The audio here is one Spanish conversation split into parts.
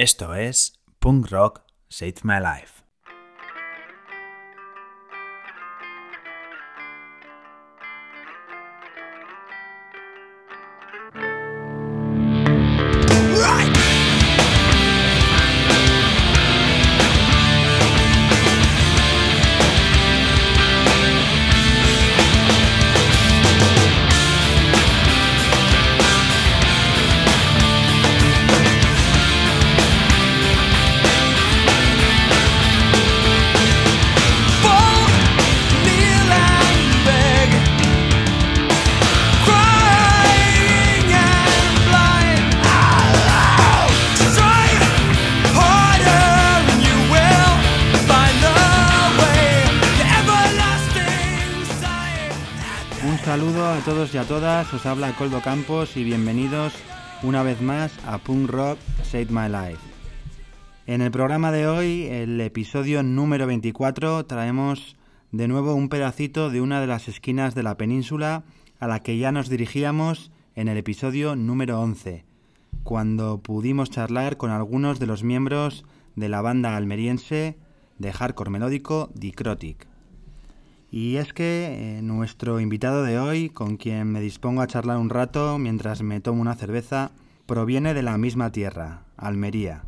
Esto es Punk Rock Saved My Life. Habla Coldo Campos y bienvenidos una vez más a Punk Rock Save My Life. En el programa de hoy, el episodio número 24, traemos de nuevo un pedacito de una de las esquinas de la península a la que ya nos dirigíamos en el episodio número 11, cuando pudimos charlar con algunos de los miembros de la banda almeriense de hardcore melódico Dicrotic. Y es que eh, nuestro invitado de hoy, con quien me dispongo a charlar un rato mientras me tomo una cerveza, proviene de la misma tierra, Almería.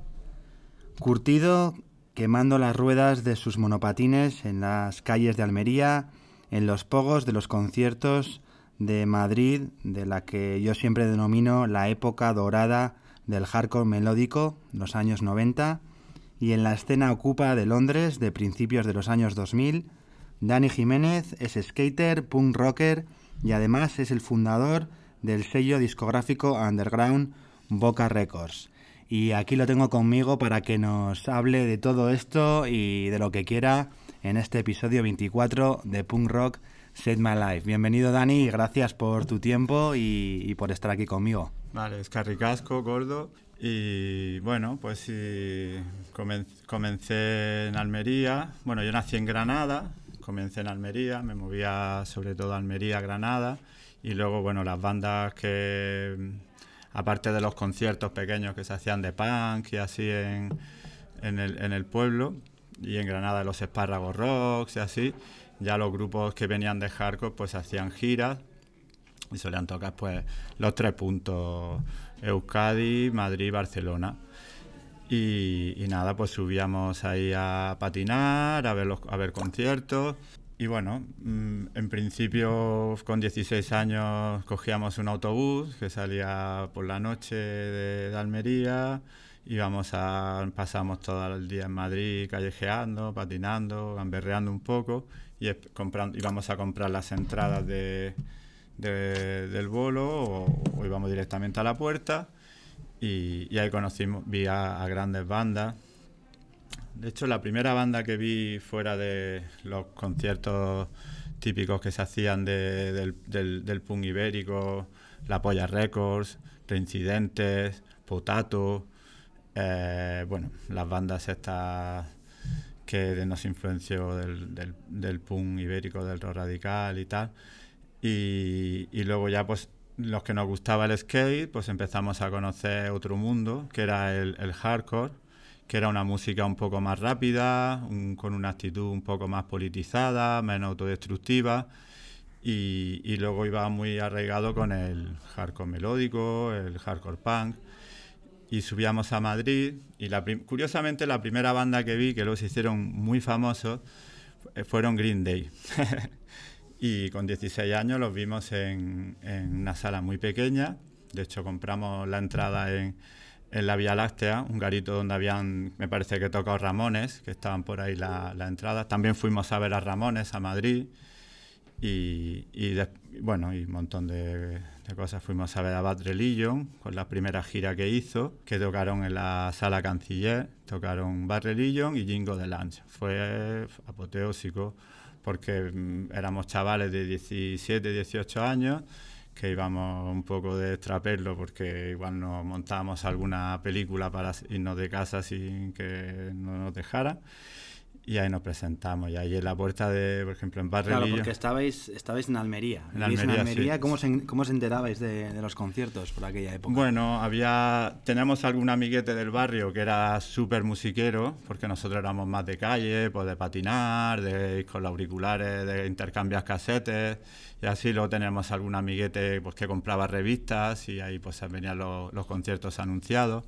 Curtido quemando las ruedas de sus monopatines en las calles de Almería, en los pogos de los conciertos de Madrid, de la que yo siempre denomino la época dorada del hardcore melódico, los años 90, y en la escena ocupa de Londres de principios de los años 2000, Dani Jiménez es skater, punk rocker y además es el fundador del sello discográfico underground Boca Records. Y aquí lo tengo conmigo para que nos hable de todo esto y de lo que quiera en este episodio 24 de Punk Rock Set My Life. Bienvenido Dani y gracias por tu tiempo y, por estar aquí conmigo. Vale, es Carricasco, gordo. Y bueno, pues comencé en Almería. Bueno, yo nací en Granada, comencé en Almería, me movía sobre todo a Almería, Granada. Y luego, bueno, las bandas que, aparte de los conciertos pequeños que se hacían de punk y así en, en, el, en el pueblo, y en Granada los espárragos rocks y así, ya los grupos que venían de hardcore pues hacían giras y solían tocar pues los tres puntos Euskadi, Madrid Barcelona. Y, y nada, pues subíamos ahí a patinar, a ver, los, a ver conciertos. Y bueno, mm, en principio con 16 años cogíamos un autobús que salía por la noche de, de Almería, íbamos a, pasamos todo el día en Madrid callejeando, patinando, gamberreando un poco y comprando, íbamos a comprar las entradas de, de- del bolo o, o íbamos directamente a la puerta y, ahí conocimos, vi a, grandes bandas. De hecho, la primera banda que vi fuera de los conciertos típicos que se hacían de- del, del, del punk ibérico, La Polla Records, Reincidentes, Potato, eh, bueno, las bandas estas que nos influenció del, del, punk ibérico, del rock radical y tal. Y luego ya pues los que nos gustaba el skate, pues empezamos a conocer otro mundo, que era el, hardcore, que era una música un poco más rápida, con una actitud un poco más politizada, menos autodestructiva. Y, luego iba muy arraigado con el hardcore melódico, el hardcore punk. Y subíamos a Madrid y la curiosamente la primera banda que vi, que se hicieron muy famosos, eh, fueron Green Day. y con 16 años los vimos en, en una sala muy pequeña. De hecho, compramos la entrada en, en la Vía Láctea, un garito donde habían, me parece que tocado Ramones, que estaban por ahí la, la entrada. También fuimos a ver a Ramones a Madrid. Y, y de- bueno, y un montón de, de cosas. Fuimos a ver a Bad Religion con la primera gira que hizo, que tocaron en la sala Canciller, tocaron Bad Religion y Jingo de Lunch. Fue apoteósico porque mm, éramos chavales de 17, 18 años que íbamos un poco de extraperlo porque igual nos montábamos alguna película para irnos de casa sin que no nos dejara. Y ahí nos presentamos. Y ahí en la puerta de, por ejemplo, en Barrio Claro, porque estabais, estabais en Almería. En Vivís Almería, sí. ¿Cómo, se, ¿Cómo os enterabais de, de los conciertos por aquella época? Bueno, había, teníamos algún amiguete del barrio que era súper musiquero, porque nosotros éramos más de calle, pues de patinar, de ir con los auriculares, de intercambiar casetes, y así luego teníamos algún amiguete pues, que compraba revistas y ahí pues venían los, los conciertos anunciados.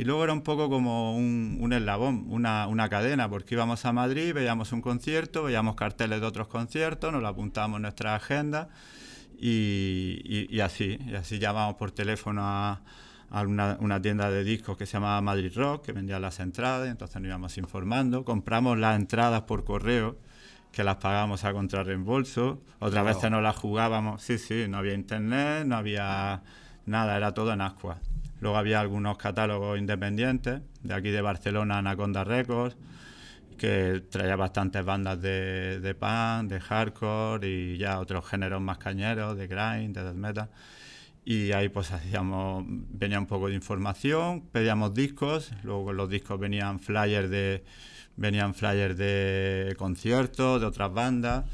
Y luego era un poco como un, un eslabón, una, una, cadena, porque íbamos a Madrid, veíamos un concierto, veíamos carteles de otros conciertos, nos lo apuntábamos en nuestra agenda y, y, y así, y así llamamos por teléfono a, a una, una, tienda de discos que se llamaba Madrid Rock, que vendía las entradas, entonces nos íbamos informando, compramos las entradas por correo, que las pagábamos a contrarreembolso, otras wow. veces no las jugábamos, sí, sí, no había internet, no había nada, era todo en Ascua. Luego había algunos catálogos independientes, de aquí de Barcelona, Anaconda Records, que traía bastantes bandas de, de punk, de hardcore y ya otros géneros más cañeros, de grind, de death metal. Y ahí pues hacíamos, venía un poco de información, pedíamos discos, luego con los discos venían flyers de, venían flyers de conciertos, de otras bandas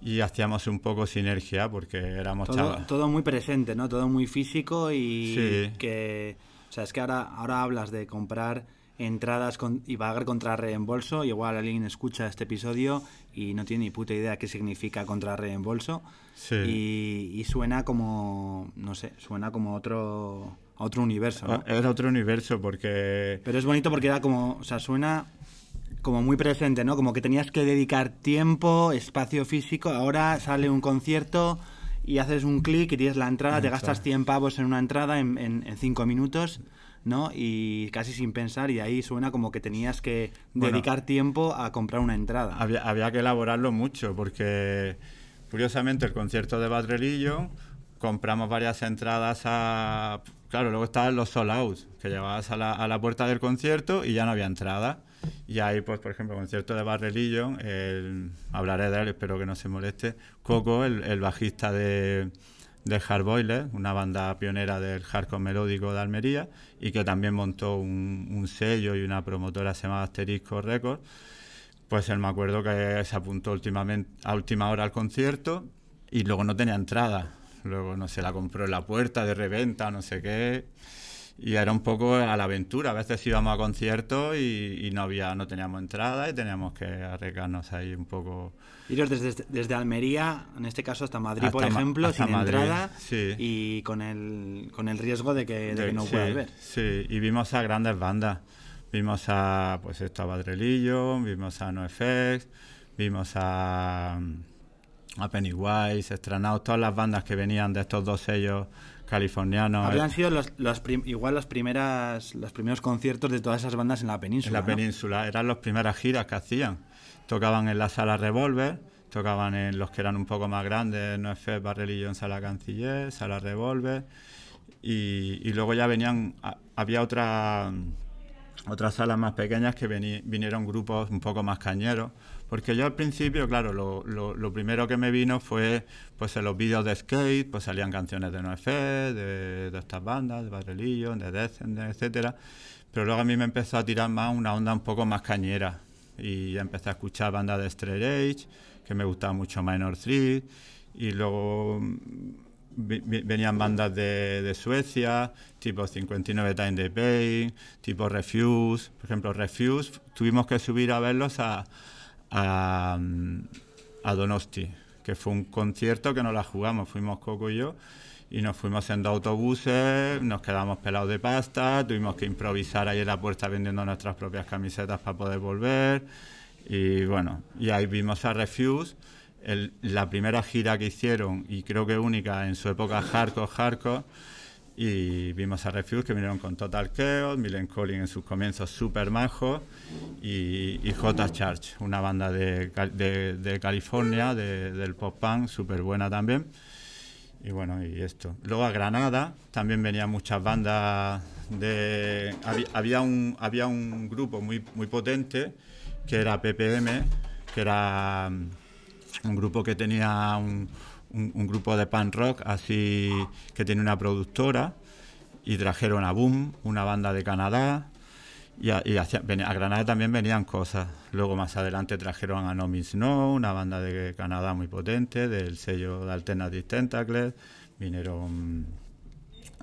y hacíamos un poco sinergia porque éramos todo, todo muy presente, ¿no? Todo muy físico y sí. que... O sea, es que ahora, ahora hablas de comprar entradas con, y pagar contra reembolso. Igual alguien escucha este episodio y no tiene ni puta idea qué significa contra reembolso. Sí. Y, y, suena como, no sé, suena como otro, otro universo. ¿no? Era otro universo porque... Pero es bonito porque era como, o sea, suena como muy presente, ¿no? Como que tenías que dedicar tiempo, espacio físico. Ahora sale un concierto y haces un clic y tienes la entrada, te gastas 100 pavos en una entrada en, en, en cinco minutos, ¿no? Y casi sin pensar, y ahí suena como que tenías que Bueno, dedicar tiempo a comprar una entrada. Había, había que elaborarlo mucho porque, curiosamente, el concierto de Bad Religion compramos varias entradas a... Claro, luego estaban los sold out, que llevabas a la, a la puerta del concierto y ya no había entrada. Y ahí, pues, por ejemplo, concierto de el, hablaré de él, espero que no se moleste. Coco, el, el bajista de, de Hardboiler, una banda pionera del hardcore melódico de Almería, y que también montó un, un sello y una promotora se llamaba Asterisco Records. Pues él me acuerdo que se apuntó últimamente, a última hora al concierto y luego no tenía entrada. Luego, no sé, la compró en la puerta de reventa, no sé qué y era un poco a la aventura. A veces íbamos a conciertos y, y, no había, no teníamos entrada y teníamos que arriesgarnos ahí un poco. Iros desde, desde Almería, en este caso hasta Madrid, hasta por ejemplo, sin Madrid, entrada sí. y con el, con el riesgo de que, de que no sí, puedas ver. Sí, y vimos a grandes bandas. Vimos a, pues esto, a Badrelillo, vimos a NoFX, vimos a, a Pennywise, Estrenados, todas las bandas que venían de estos dos sellos californianos. Habrían sido los, los igual las primeras, los primeros conciertos de todas esas bandas en la península. En la ¿no? península, eran las primeras giras que hacían. Tocaban en la sala Revolver, tocaban en los que eran un poco más grandes, No es Barrelillo en sala Canciller, sala Revolver, y, y luego ya venían, a, había otra, otras salas más pequeñas que vinieron grupos un poco más cañeros. Porque yo al principio, claro, lo, lo, lo, primero que me vino fue, pues en los vídeos de skate, pues salían canciones de NoFX, de, de estas bandas, de Barrelillo, de Descendent, etcétera. Pero luego a mí me empezó a tirar más una onda un poco más cañera. Y ya empecé a escuchar bandas de Straight Age, que me gustaba mucho Minor Threat. Y luego venían bandas de, de, Suecia, tipo 59 Time the Pain, tipo Refuse. Por ejemplo, Refuse, tuvimos que subir a verlos a, a, a, Donosti, que fue un concierto que no la jugamos, fuimos Coco y yo, y nos fuimos en dos autobuses, nos quedamos pelados de pasta, tuvimos que improvisar ahí en la puerta vendiendo nuestras propias camisetas para poder volver, y bueno, y ahí vimos a Refuse. La primera gira que hicieron, y creo que única en su época hardcore, hardcore, y vimos a Refuse que vinieron con Total Chaos, Millen Collins en sus comienzos super majos y, y J Charge, una banda de, de, de California, de, del pop punk, súper buena también. Y bueno, y esto. Luego a Granada también venían muchas bandas de... Había, había, un, había un grupo muy, muy potente que era PPM, que era un grupo que tenía un, un, un, grupo de punk rock así que tiene una productora y trajeron a Boom, una banda de Canadá Y, a, Granada también venían cosas. Luego más adelante trajeron a No Means No, una banda de Canadá muy potente, del sello de Alternative Tentacles. Vinieron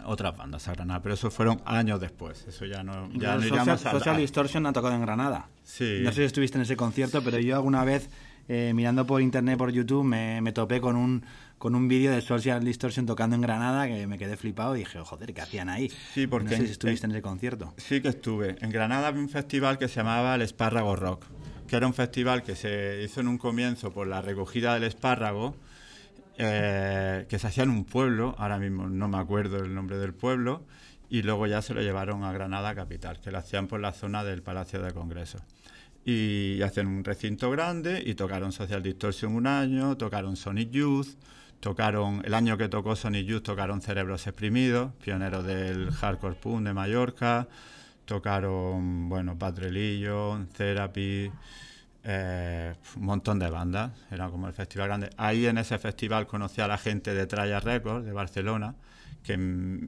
otras bandas a Granada, pero eso fueron años después. Eso ya no, ya Social, Social Distortion ha tocado en Granada. Sí. No sé si estuviste en ese concierto, pero yo alguna vez eh, mirando por internet, por YouTube, me, me topé con un con un vídeo de Social Distortion tocando en Granada que me quedé flipado y dije, joder, ¿qué hacían ahí? Sí, porque... No sé si estuviste en, ese concierto. Sí que estuve. En Granada había un festival que se llamaba el Espárrago Rock, que era un festival que se hizo en un comienzo por la recogida del espárrago, eh, que se hacía en un pueblo, ahora mismo no me acuerdo el nombre del pueblo, y luego ya se lo llevaron a Granada capital, que lo hacían por la zona del Palacio de Congreso y hacen un recinto grande y tocaron Social Distortion un año, tocaron Sonic Youth, tocaron el año que tocó Sonic Youth tocaron Cerebros Exprimidos, pioneros del hardcore punk de Mallorca, tocaron bueno Bad Religion, Therapy, eh, un montón de bandas, era como el festival grande. Ahí en ese festival conocí a la gente de Traya Records de Barcelona que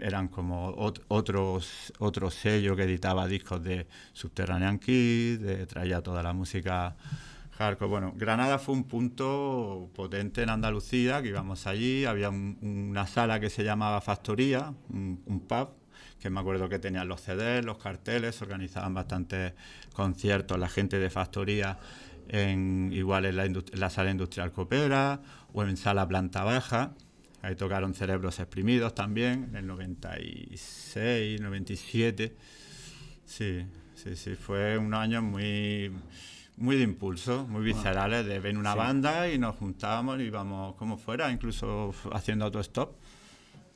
eran como otros otro sello que editaba discos de Subterranean Kid, de, traía toda la música hardcore. Bueno, Granada fue un punto potente en Andalucía, que íbamos allí, había una sala que se llamaba Factoría, un, pub, que me acuerdo que tenían los CDs, los carteles, organizaban bastantes conciertos la gente de Factoría, en, igual en la, en la sala industrial Copera o en sala planta baja. Ahí tocaron Cerebros Exprimidos también, en el 96, 97. Sí, sí, sí, fue un año muy, muy de impulso, muy viscerales, de ver una banda y nos juntábamos y íbamos como fuera, incluso haciendo autostop.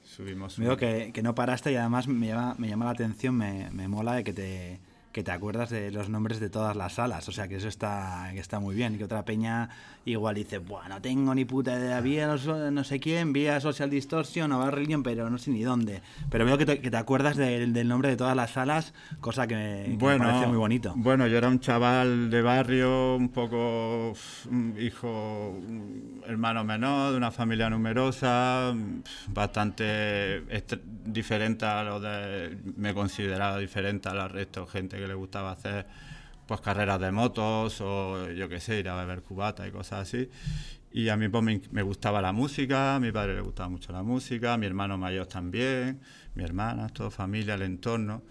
Subimos. Veo que, que, no paraste y además me llama, me llama la atención, me, me mola de que te que te acuerdas de los nombres de todas las salas, o sea que eso está, que está muy bien. Que otra peña igual dice, Buah, no tengo ni puta idea, vía no sé quién, vía Social Distortion o Religion, pero no sé ni dónde. Pero veo que te, que te acuerdas del nombre de todas las salas, cosa que, me, parece muy bonito. Bueno, yo era un chaval de barrio, un poco hijo, hermano menor, de una familia numerosa, bastante diferente a lo de, me consideraba diferente a los restos gente que le gustaba hacer pues carreras de motos o yo qué sé, ir a beber cubata y cosas así. Y a mí pues, me, gustaba la música, a mi padre le gustaba mucho la música, a mi hermano mayor también, mi hermana, toda familia, el entorno.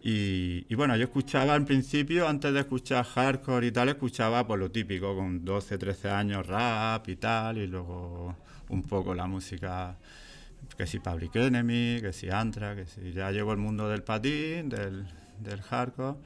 Y, y, bueno, yo escuchaba al principio, antes de escuchar hardcore y tal, escuchaba pues lo típico, con 12, 13 años rap y tal, y luego un poco la música, que si Public Enemy, que si Antra, que si ya llegó el mundo del patín, del, del hardcore.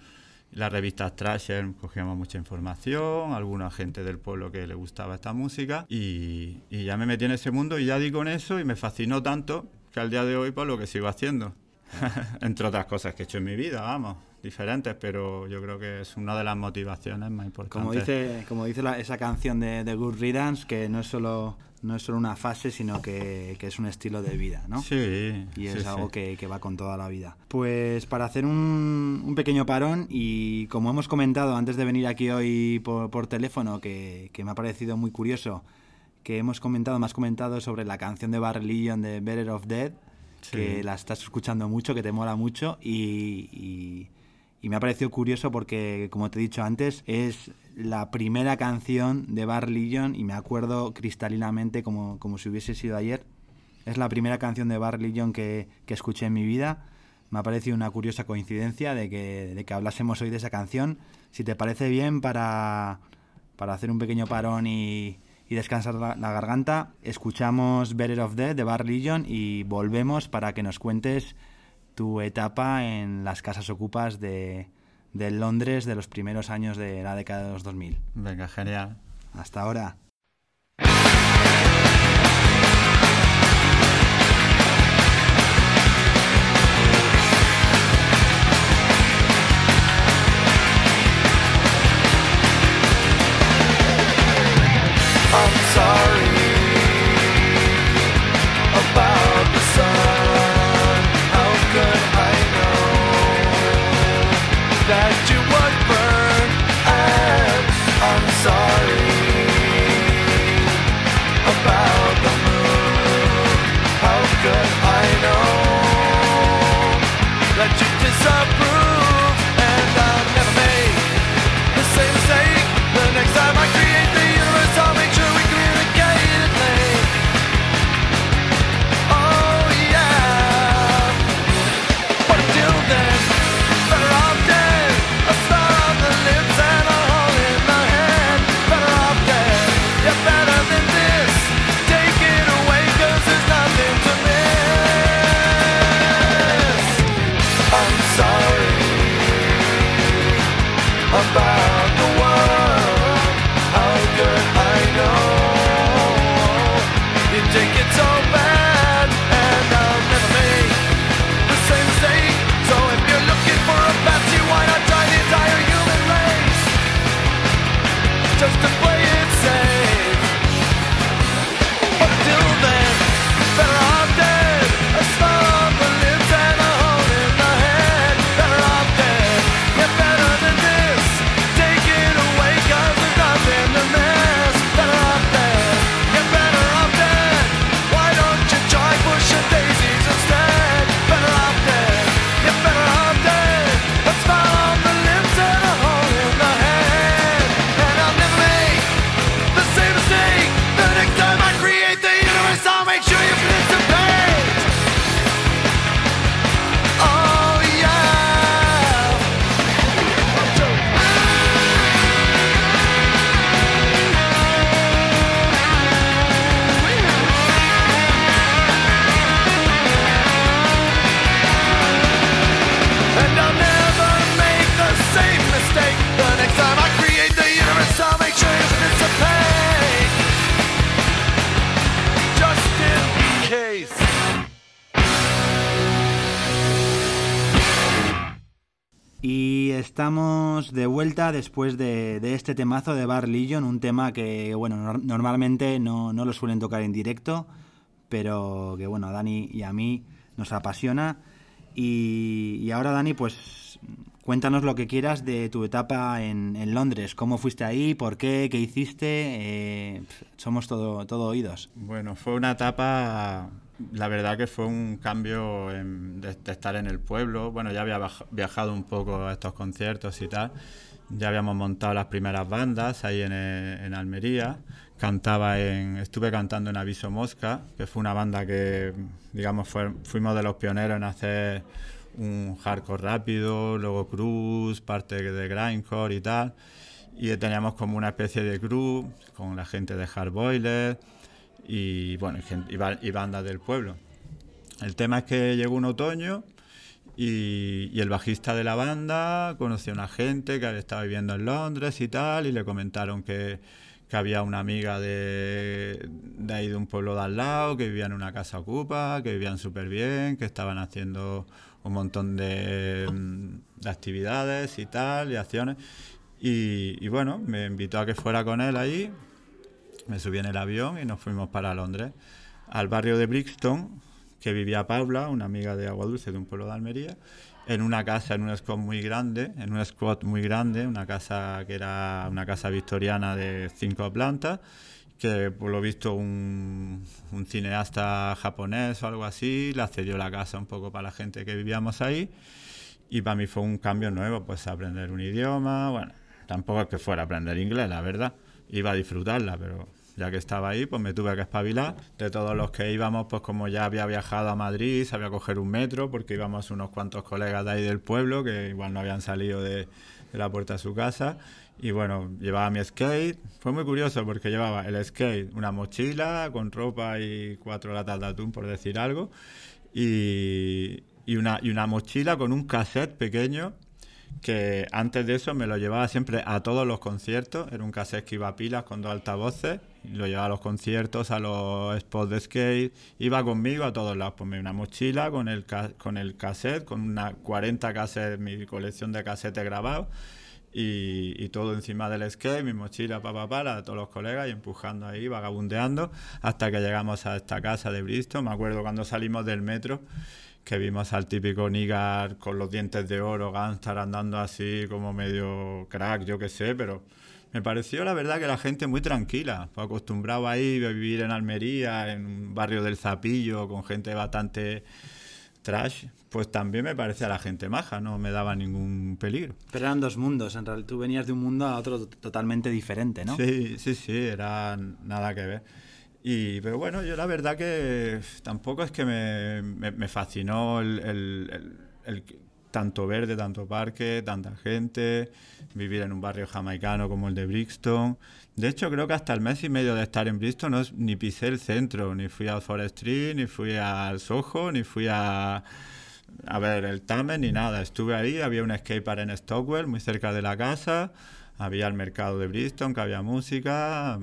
Las revistas Trasher cogíamos mucha información, alguna gente del pueblo que le gustaba esta música y, ya me metí en ese mundo y ya di con eso y me fascinó tanto que al día de hoy pues lo que sigo haciendo. Entre otras cosas que he hecho en mi vida, vamos, diferentes, pero yo creo que es una de las motivaciones más importantes. Como dice, como dice esa canción de, de Good Riddance, que no es solo no es solo una fase, sino que, es un estilo de vida, ¿no? Sí. Y es algo Que, va con toda la vida. Pues para hacer un, un, pequeño parón, y como hemos comentado antes de venir aquí hoy por, por teléfono, que, me ha parecido muy curioso, que hemos comentado, más comentado sobre la canción de Bar Legion de Better of Dead, que la estás escuchando mucho, que te mola mucho, y y me ha parecido curioso porque, como te he dicho antes, es la primera canción de Bar Legion y me acuerdo cristalinamente como, como si hubiese sido ayer. Es la primera canción de Bar Legion que, que escuché en mi vida. Me ha parecido una curiosa coincidencia de que, de que hablásemos hoy de esa canción. Si te parece bien, para, para hacer un pequeño parón y, y descansar la, la, garganta, escuchamos Better of Dead de Bar Legion y volvemos para que nos cuentes tu etapa en las casas ocupas de, de Londres de los primeros años de la década de los 2000. Venga, genial. Hasta ahora. Estamos de vuelta después de, este temazo de Bar Legion, un tema que, bueno, nor- normalmente no, no lo suelen tocar en directo, pero que, bueno, a Dani y a mí nos apasiona. Y, ahora, Dani, pues cuéntanos lo que quieras de tu etapa en, en Londres. ¿Cómo fuiste ahí? ¿Por qué? ¿Qué hiciste? Eh, somos todo, todo oídos. Bueno, fue una etapa, la verdad que fue un cambio en- de, de estar en el pueblo. Bueno, ya había viajado un poco a estos conciertos y tal. Ya habíamos montado las primeras bandas ahí en, eh, en Almería. Cantaba en, estuve cantando en Aviso Mosca, que fue una banda que, digamos, fue- fuimos de los pioneros en hacer un hardcore rápido, luego cruz, parte de grindcore y tal. Y teníamos como una especie de crew con la gente de Hard Boiler y bueno y, gen- y y bandas del pueblo. El tema es que llegó un otoño y, el bajista de la banda conoció a una gente que había estado viviendo en Londres y tal y le comentaron que, que había una amiga de, de ahí de un pueblo de al lado que vivía en una casa ocupa, que vivían súper bien, que estaban haciendo un montón de, de actividades y tal y acciones. Y, y bueno, me invitó a que fuera con él allí me subí en el avión y nos fuimos para Londres, al barrio de Brixton, que vivía Paula, una amiga de Agua Dulce de un pueblo de Almería, en una casa, en un squat muy grande, en un squat muy grande, una casa que era una casa victoriana de cinco plantas, que por lo visto un, un cineasta japonés o algo así le cedió la casa un poco para la gente que vivíamos ahí. Y para mí fue un cambio nuevo, pues aprender un idioma, bueno, tampoco es que fuera aprender inglés, la verdad. Iba a disfrutarla, pero ya que estaba ahí, pues me tuve que espabilar. De todos los que íbamos, pues como ya había viajado a Madrid, sabía coger un metro, porque íbamos unos cuantos colegas de ahí del pueblo, que igual no habían salido de, de la puerta de su casa. Y bueno, llevaba mi skate. Fue muy curioso porque llevaba el skate, una mochila con ropa y cuatro latas de atún, por decir algo. Y, y una, y una mochila con un cassette pequeño que antes de eso me lo llevaba siempre a todos los conciertos. Era un cassette que iba a pilas con dos altavoces. Lo llevaba a los conciertos, a los spots de skate. Iba conmigo a todos lados. Ponme una mochila con el, con el cassette, con una 40 cassettes, mi colección de cassettes grabados. Y, todo encima del skate, mi mochila pa, pa, pa, todos los colegas y empujando ahí, vagabundeando, hasta que llegamos a esta casa de Bristol. Me acuerdo cuando salimos del metro, que vimos al típico Nigar con los dientes de oro, Gangstar andando así como medio crack, yo qué sé, pero me pareció la verdad que la gente muy tranquila, pues acostumbrado ahí a vivir en Almería, en un barrio del Zapillo, con gente bastante trash, pues también me parecía la gente maja, no me daba ningún peligro. Pero eran dos mundos, en realidad tú venías de un mundo a otro totalmente diferente, ¿no? Sí, sí, sí, era nada que ver. Y, pero bueno, yo la verdad que tampoco es que me, me- me fascinó el, el- el- el tanto verde, tanto parque, tanta gente, vivir en un barrio jamaicano como el de Brixton. De hecho, creo que hasta el mes y medio de estar en Brixton no, ni pisé el centro, ni fui al Forest Street, ni fui al Soho, ni fui a, a ver el Tamer ni nada. Estuve ahí, había un skatepark en Stockwell, muy cerca de la casa. Había el mercado de Bristol, que había música.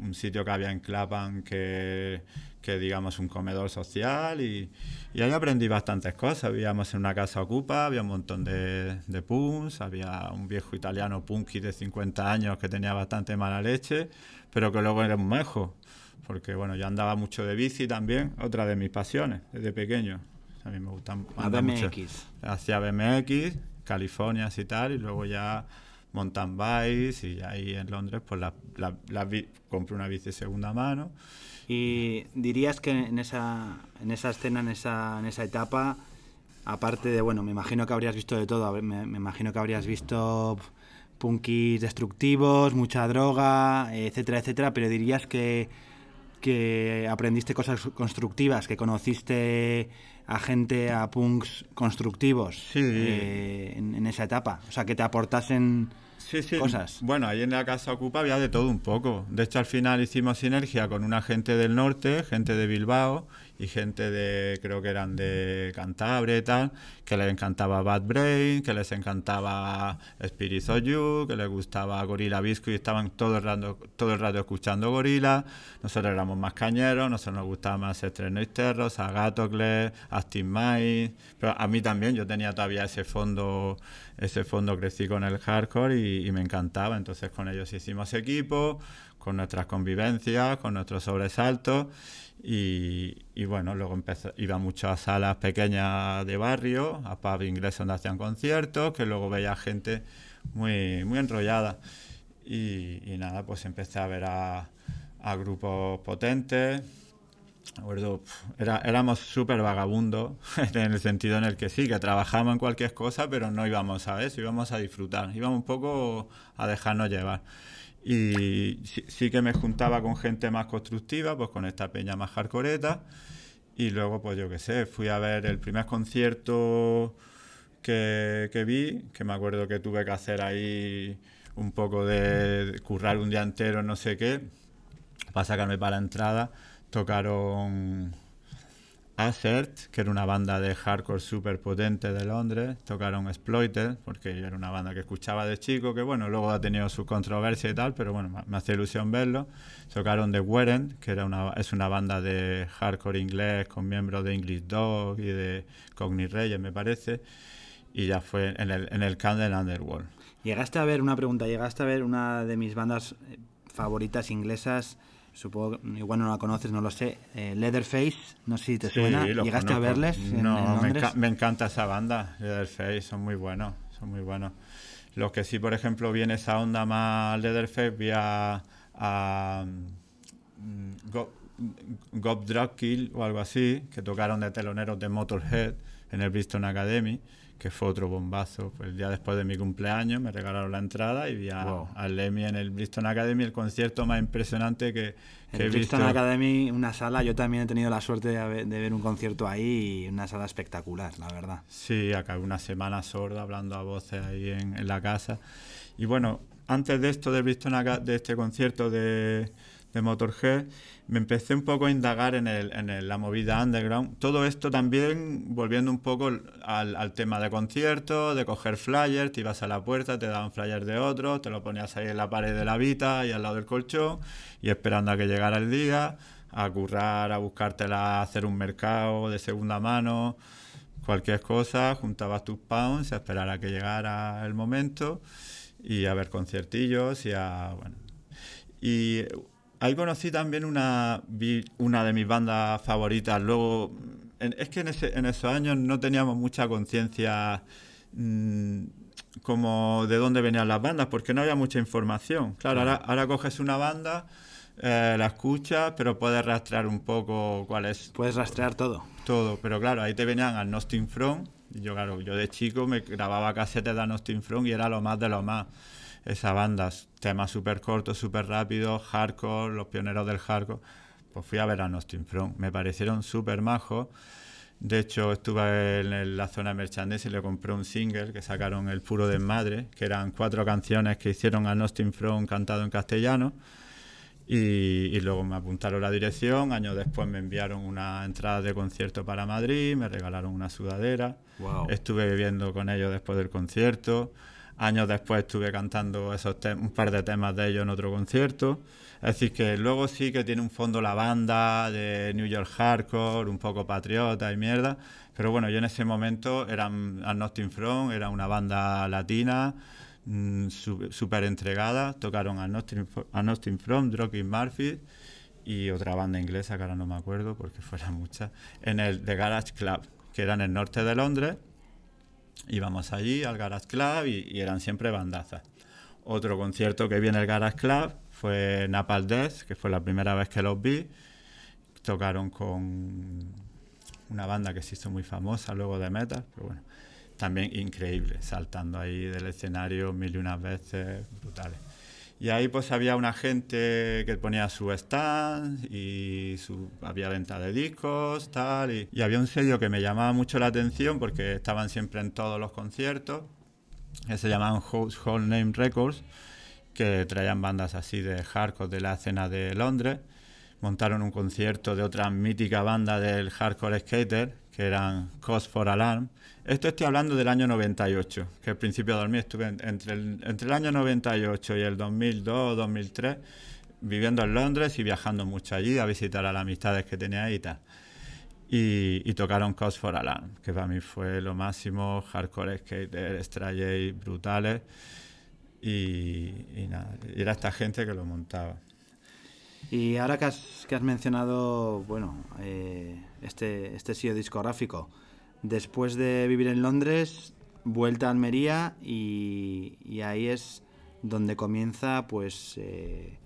Un sitio que había en Clapham que, que digamos, un comedor social. Y, y ahí aprendí bastantes cosas. Vivíamos en una casa ocupa, había un montón de, de punks. Había un viejo italiano punky de 50 años que tenía bastante mala leche, pero que luego era un mejo. Porque, bueno, yo andaba mucho de bici también, otra de mis pasiones, desde pequeño. A mí me gustan andar mucho. BMX. Hacia BMX, California y tal, y luego ya mountain bikes y ahí en Londres pues la, la, compré una bici de segunda mano. Y dirías que en esa, en esa escena, en esa, en esa etapa, aparte de, bueno, me imagino que habrías visto de todo, me, me imagino que habrías visto punkis destructivos, mucha droga, etcétera, etcétera, pero dirías que, que aprendiste cosas constructivas, que conociste a gente, a punks constructivos Sí. eh, en, en esa etapa, o sea, que te aportasen Sí, sí. cosas. Bueno, ahí en la casa ocupa había de todo un poco. De hecho, al final hicimos sinergia con una gente del norte, gente de Bilbao y gente de, creo que eran de Cantabria y tal, que les encantaba Bad Brain, que les encantaba Spirit of You, que les gustaba Gorilla y estaban todo el rato, todo el rato escuchando Gorilla. Nosotros éramos más cañeros, nosotros nos gustaba más Estreno y Terros, Agatocles, Active Mind. Pero a mí también, yo tenía todavía ese fondo, ese fondo crecí con el hardcore y, y me encantaba. Entonces con ellos hicimos equipo, con nuestras convivencias, con nuestros sobresaltos. Y, bueno, luego iba mucho a salas pequeñas de barrio, a pub inglés donde hacían conciertos, que luego veía gente muy, muy enrollada. Y, nada, pues empecé a ver a, grupos potentes. Era, éramos súper vagabundos, en el sentido en el que sí, que trabajábamos en cualquier cosa, pero no íbamos a eso, íbamos a disfrutar, íbamos un poco a dejarnos llevar. Y sí, que me juntaba con gente más constructiva, pues con esta peña más hardcoreta. Y luego, pues yo qué sé, fui a ver el primer concierto que, que vi, que me acuerdo que tuve que hacer ahí un poco de, de currar un día entero, no sé qué, para sacarme para la entrada. Tocaron Assert, que era una banda de hardcore súper potente de Londres. Tocaron Exploited, porque era una banda que escuchaba de chico, que bueno, luego ha tenido su controversia y tal, pero bueno, me- hace ilusión verlo. Tocaron The Warrant, que era una, es una banda de hardcore inglés con miembros de English Dog y de Cogni Reyes, me parece. Y ya fue en el, en el Candle Underworld. Llegaste a ver, una pregunta, llegaste a ver una de mis bandas eh, favoritas inglesas, supongo, igual no la conoces, no lo sé, eh, Leatherface, no sé si te suena, ¿llegaste a verles en, no, en me, enca- me encanta esa banda, Leatherface, son muy buenos, son muy buenos. Los que sí, por ejemplo, viene esa onda más Leatherface, vi a, a mm, Go- Gob Drugkill o algo así, que tocaron de teloneros de Motorhead en el Bristol Academy, que fue otro bombazo. Pues el día después de mi cumpleaños me regalaron la entrada y vi a, Wow. a Lemmy en el Bristol Academy, el concierto más impresionante que, que he El visto. Brixton Academy, una sala, yo también he tenido la suerte de, haber- de ver un concierto ahí y una sala espectacular, la verdad. Sí, acabé una semana sorda hablando a voces ahí en, en la casa. Y bueno, antes de esto del Bristol de este concierto de, de Motorhead, me empecé un poco a indagar en, el, en la movida underground. Todo esto también volviendo un poco al, al tema de conciertos, de coger flyers, te ibas a la puerta, te daban flyers de otros, te lo ponías ahí en la pared de la habita y al lado del colchón, y esperando a que llegara el día, a currar, a buscártela, a hacer un mercado de segunda mano cualquier cosa, juntabas tus pounds, a esperar a que llegara el momento y a ver conciertillos y a bueno. Y ahí conocí también una una de mis bandas favoritas. Luego en- es que en, ese- en esos años no teníamos mucha conciencia mm, como de dónde venían las bandas porque no había mucha información. Claro, ahora, ahora coges una banda eh, la escuchas, pero puedes rastrear un poco cuál es Puedes rastrear todo. todo, pero claro, ahí te venían al Nostin Front. Y yo, claro, yo de chico me grababa casetes de Nostin Front y era lo más de lo más. Esa banda, temas súper cortos, súper rápidos, hardcore, los pioneros del hardcore. Pues fui a ver a Nostin Front. Me parecieron súper majos. De hecho, estuve en la zona merchandise y le compré un single que sacaron El Puro Desmadre, que eran cuatro canciones que hicieron a Nostin Front cantado en castellano. Y, y luego me apuntaron la dirección, años después me enviaron una entrada de concierto para Madrid, me regalaron una sudadera, Guau. estuve viviendo con ellos después del concierto, años después estuve cantando esos un par de temas de ellos en otro concierto, es decir que luego sí que tiene un fondo la banda de New York Hardcore, un poco patriota y mierda, pero bueno, yo en ese momento era Agnostic Front, era una banda latina, mm, su- súper entregada, tocaron Agnostic, Front, Dropkick Murphy y otra banda inglesa que ahora no me acuerdo porque fueran muchas, en el The Garage Club, que era en el norte de Londres. Íbamos allí al Garage Club y, y eran siempre bandazas. Otro concierto que vi en el Garage Club fue Napalm Death, que fue la primera vez que los vi. Tocaron con una banda que se hizo muy famosa luego de metal, pero bueno, también increíble, saltando ahí del escenario mil y unas veces, brutales. Y ahí pues había una gente que ponía su stand y había venta de discos, tal, y, y había un sello que me llamaba mucho la atención porque estaban siempre en todos los conciertos, que se llamaban House Hall Name Records, que traían bandas así de hardcore de la escena de Londres. Montaron un concierto de otra mítica banda del hardcore skater, que eran Cause for Alarm. Esto estoy hablando del año 98, que al principio de 2000 estuve en- entre el, entre el año 98 y el 2002 o 2003 viviendo en Londres y viajando mucho allí a visitar a las amistades que tenía ahí y tal. Y, tocaron Cause for Alarm, que para mí fue lo máximo, hardcore skater, stray brutales. Y, nada, era esta gente que lo montaba. Y ahora que has, que has mencionado, bueno, eh, este, este sello discográfico, después de vivir en Londres, vuelta a Almería y, y ahí es donde comienza, pues, eh,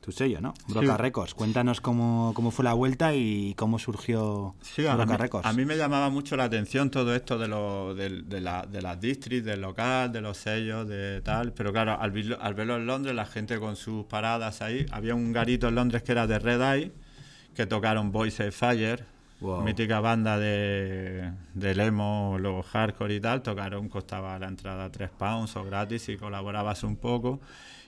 tu sello, ¿no? Broca Sí. Records. Cuéntanos cómo, cómo fue la vuelta y cómo surgió Sí, a Broca mí, Records. a mí me llamaba mucho la atención todo esto de, lo, de, de la- de las districts, del local, de los sellos, de tal. Pero claro, al, verlo- al verlo en Londres, la gente con sus paradas ahí. Había un garito en Londres que era de Red Eye, que tocaron Voice Fire, Mítica banda de, de Lemo, luego hardcore y tal. Tocaron, costaba la entrada 3 pounds o gratis y colaborabas un poco.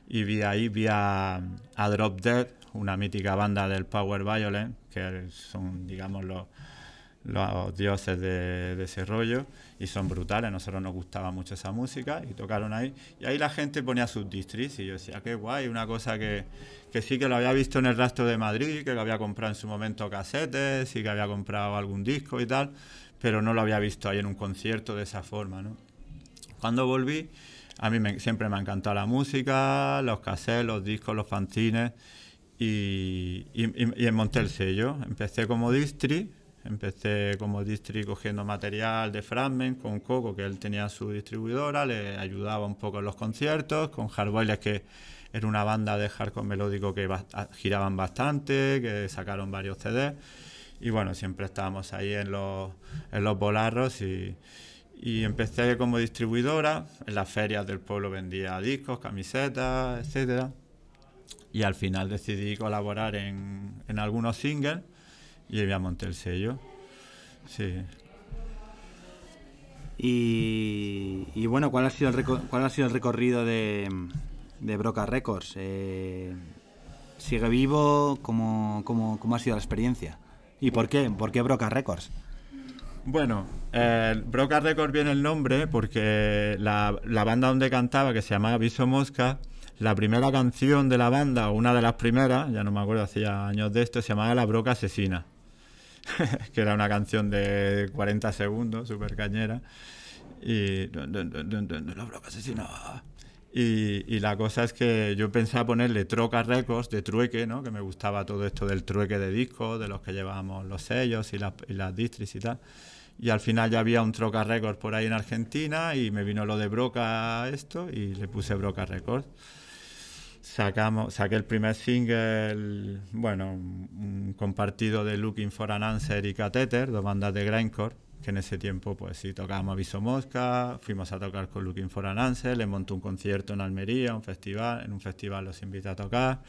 Y vi ahí, vi a, a Drop Dead, una mítica banda del Power Violent, que son, digamos, los, los dioses de, de ese rollo y son brutales. A nosotros nos gustaba mucho esa música y tocaron ahí. Y ahí la gente ponía sus districts y yo decía, qué guay, una cosa que, que sí que lo había visto en el rastro de Madrid, que lo había comprado en su momento casetes y que había comprado algún disco y tal, pero no lo había visto ahí en un concierto de esa forma, ¿no? Cuando volví, a mí me- siempre me ha encantado la música, los cassettes, los discos, los fanzines y, y, y- y monté el sello. Empecé como distri, empecé como distri cogiendo material de Fragment con Coco, que él tenía su distribuidora, le ayudaba un poco en los conciertos, con Hardboilers, que era una banda de hardcore melódico que ba- a- giraban bastante, que sacaron varios CDs. Y bueno, siempre estábamos ahí en los, en los bolarros y, y empecé como distribuidora. En las ferias del pueblo vendía discos, camisetas, etcétera. Y al final decidí colaborar en, en algunos singles y ya monté el sello. Sí. Y, y bueno, ¿cuál ha sido el, cuál ha sido el recorrido de, de Broca Records? Eh, ¿Sigue vivo? ¿Cómo, cómo, cómo ha sido la experiencia? ¿Y por qué? ¿Por qué Broca Records? Bueno, eh, Broca Records viene el nombre porque la, la banda donde cantaba, que se llamaba Viso Mosca, la primera canción de la banda, una de las primeras, ya no me acuerdo, hacía años de esto, se llamaba La Broca Asesina. que era una canción de 40 segundos, súper cañera. Y. Y, y la cosa es que yo pensaba ponerle Troca Records de trueque, ¿no? Que me gustaba todo esto del trueque de discos, de los que llevábamos los sellos y, las- y las distris y tal. Y al final ya había un Troca Records por ahí en Argentina y me vino lo de Broca esto y le puse Broca Records. Sacamos, saqué el primer single, bueno, un compartido de Looking for an Answer y Catheter, dos bandas de grindcore, que en ese tiempo pues sí tocábamos Aviso Mosca, fuimos a tocar con Looking for an Answer, les monté un concierto en Almería, un festival, en un festival los invité a tocar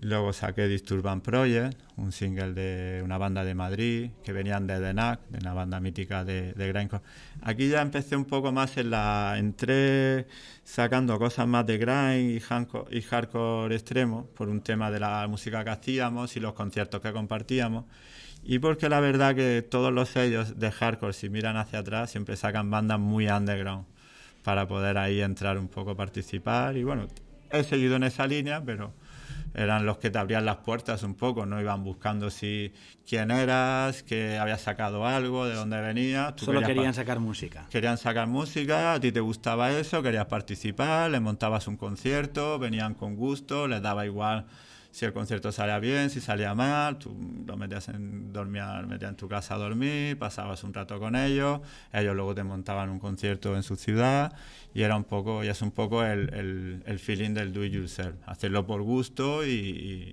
Luego saqué Disturban Project, un single de una banda de Madrid que venían de The Knack, de una banda mítica de, de grindcore. Aquí ya empecé un poco más en la. Entré sacando cosas más de grind y, y hardcore extremo por un tema de la música que hacíamos y los conciertos que compartíamos. Y porque la verdad que todos los sellos de hardcore, si miran hacia atrás, siempre sacan bandas muy underground para poder ahí entrar un poco participar. Y bueno, he seguido en esa línea, pero eran los que te abrían las puertas un poco, no iban buscando si quién eras, que habías sacado algo, de dónde venías. Tú Solo querían sacar música. Querían sacar música, a ti te gustaba eso, querías participar, les montabas un concierto, venían con gusto, les daba igual si el concierto salía bien, si salía mal, tú lo metías en, dormía, metías en tu casa a dormir, pasabas un rato con ellos, ellos luego te montaban un concierto en su ciudad y era un poco, y es un poco el, el- el feeling del do it yourself, hacerlo por gusto y,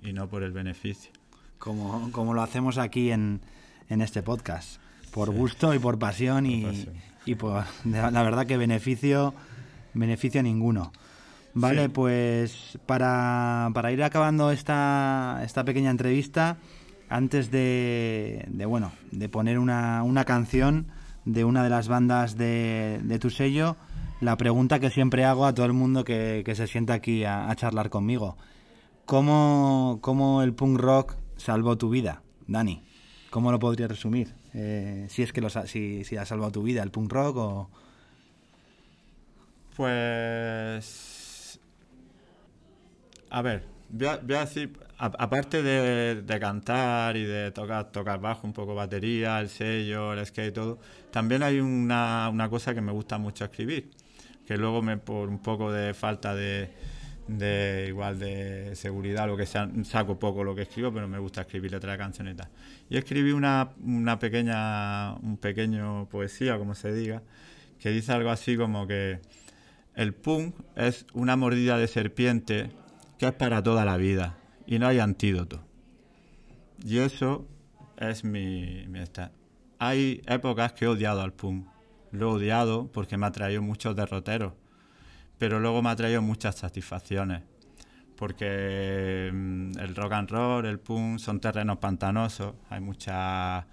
y- y no por el beneficio. Como, como lo hacemos aquí en, en este podcast. Por gusto y por pasión y, pasión. y por la la verdad que beneficio, beneficio ninguno. Vale, Sí. pues para, para ir acabando esta, esta pequeña entrevista, antes de, de, bueno, de poner una, una canción de una de las bandas de, de tu sello, la pregunta que siempre hago a todo el mundo que, que se sienta aquí a, a charlar conmigo. ¿Cómo, ¿Cómo el punk rock salvó tu vida, Dani? ¿Cómo lo podrías resumir? Eh, si es que lo, si, si ha salvado tu vida el punk rock o... Pues. A ver, voy a, voy decir, aparte de, de cantar y de tocar, tocar bajo, un poco batería, el sello, el skate y todo, también hay una, una cosa que me gusta mucho escribir, que luego me, por un poco de falta de, de igual de seguridad, lo que sea, saco poco lo que escribo, pero me gusta escribir letras de tal. Y escribí una, una pequeña, un pequeño poesía, como se diga, que dice algo así como que el punk es una mordida de serpiente que es para toda la vida y no hay antídoto. Y eso es mi, mi Hay épocas que he odiado al punk. Lo he odiado porque me ha traído muchos derroteros, pero luego me ha traído muchas satisfacciones. Porque mm, el rock and roll, el punk son terrenos pantanosos, hay mucha,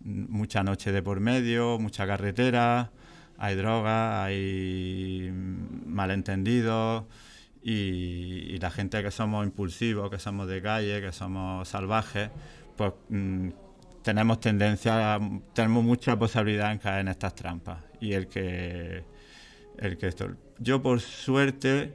mucha noche de por medio, mucha carretera, hay droga, hay mm, malentendidos y, la gente que somos impulsivos, que somos de calle, que somos salvajes, pues mm, tenemos tendencia, tenemos mucha posibilidad en caer en estas trampas. Y el que, el que esto, yo por suerte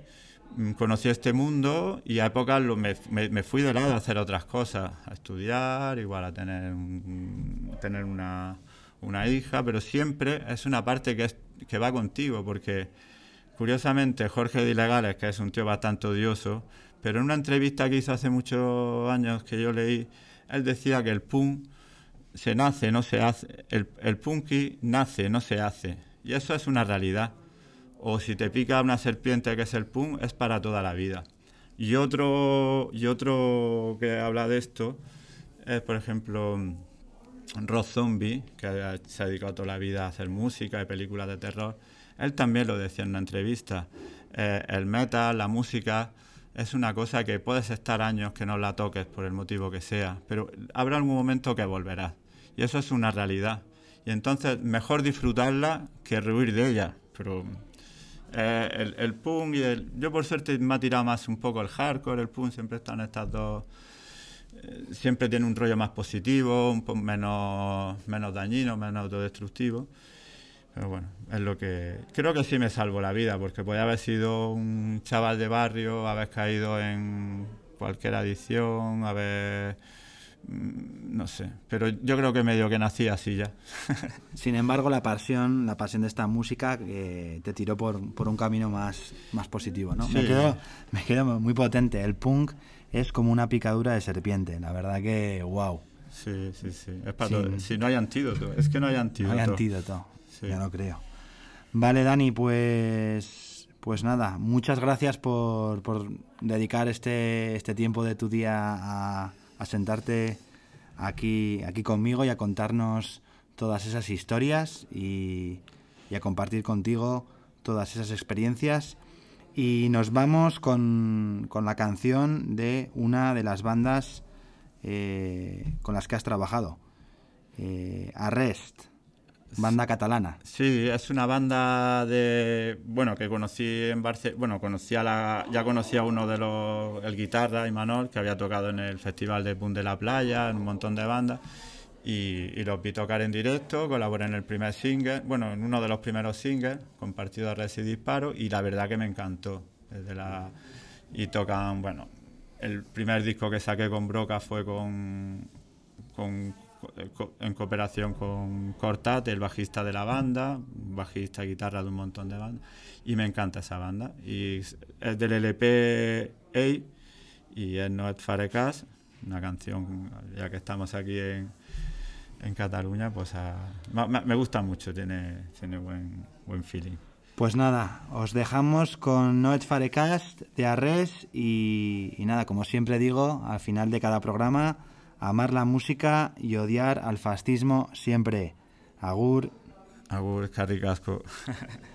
mm, conocí este mundo y a épocas me, me- fui de lado a hacer otras cosas, a estudiar, igual a tener, un- tener una, una hija, pero siempre es una parte que, es, que va contigo, porque curiosamente Jorge de Ilegales, que es un tío bastante odioso, pero en una entrevista que hizo hace muchos años que yo leí, él decía que el punk se nace, no se hace. El, el nace, no se hace. Y eso es una realidad. O si te pica una serpiente que es el punk, es para toda la vida. Y otro, y otro que habla de esto es, por ejemplo, Rob Zombie, que se ha dedicado toda la vida a hacer música y películas de terror. Él también lo decía en una entrevista. Eh, el metal, la música, es una cosa que puedes estar años que no la toques por el motivo que sea, pero habrá algún momento que volverás. Y eso es una realidad. Y entonces, mejor disfrutarla que rehuir de ella. Pero eh, el, punk y el... Yo por suerte me ha tirado más un poco el hardcore, el punk, siempre están estas dos... eh, siempre tiene un rollo más positivo, un menos, menos dañino, menos autodestructivo. Pero bueno, es lo que... Creo que sí me salvo la vida, porque podía haber sido un chaval de barrio, haber caído en cualquier adicción, haber... mm, No sé, pero yo creo que medio que nací así ya. Sin embargo, la pasión, la pasión de esta música eh, te tiró por, por un camino más, más positivo, ¿no? Me, quedo, me quedo muy potente. El punk es como una picadura de serpiente. La verdad que, wow, Sí, sí, sí. Es para todo. Si no hay antídoto, es que no hay no antídoto. hay antídoto. Ya lo creo. Vale, Dani, pues, pues nada, muchas gracias por, por dedicar este, este tiempo de tu día a, a sentarte aquí, aquí conmigo y a contarnos todas esas historias y, y a compartir contigo todas esas experiencias. Y nos vamos con, con la canción de una de las bandas eh, con las que has trabajado. Eh, Arrest, banda catalana. Sí, es una banda de bueno que conocí en Barcelona, bueno, conocí a la, ya conocía uno de los el guitarra Imanol que había tocado en el Festival de Pun de la Playa, en un montón de bandas y, los vi tocar en directo, colaboré en el primer single, bueno, en uno de los primeros singles, compartido a Res y Disparo y la verdad que me encantó. Desde la y tocan, bueno, el primer disco que saqué con Broca fue con, con co- en cooperación con Cortat, el bajista de la banda, bajista guitarra de un montón de bandas, y me encanta esa banda. Y es del LP A y es No et faré cas, una canción, ya que estamos aquí en, en Cataluña, pues a- ma- ma- me gusta mucho, tiene, tiene buen, buen feeling. Pues nada, os dejamos con No et faré cas de Arrest y, y nada, como siempre digo, al final de cada programa, amar la música y odiar al fascismo siempre. Agur. Agur, asko.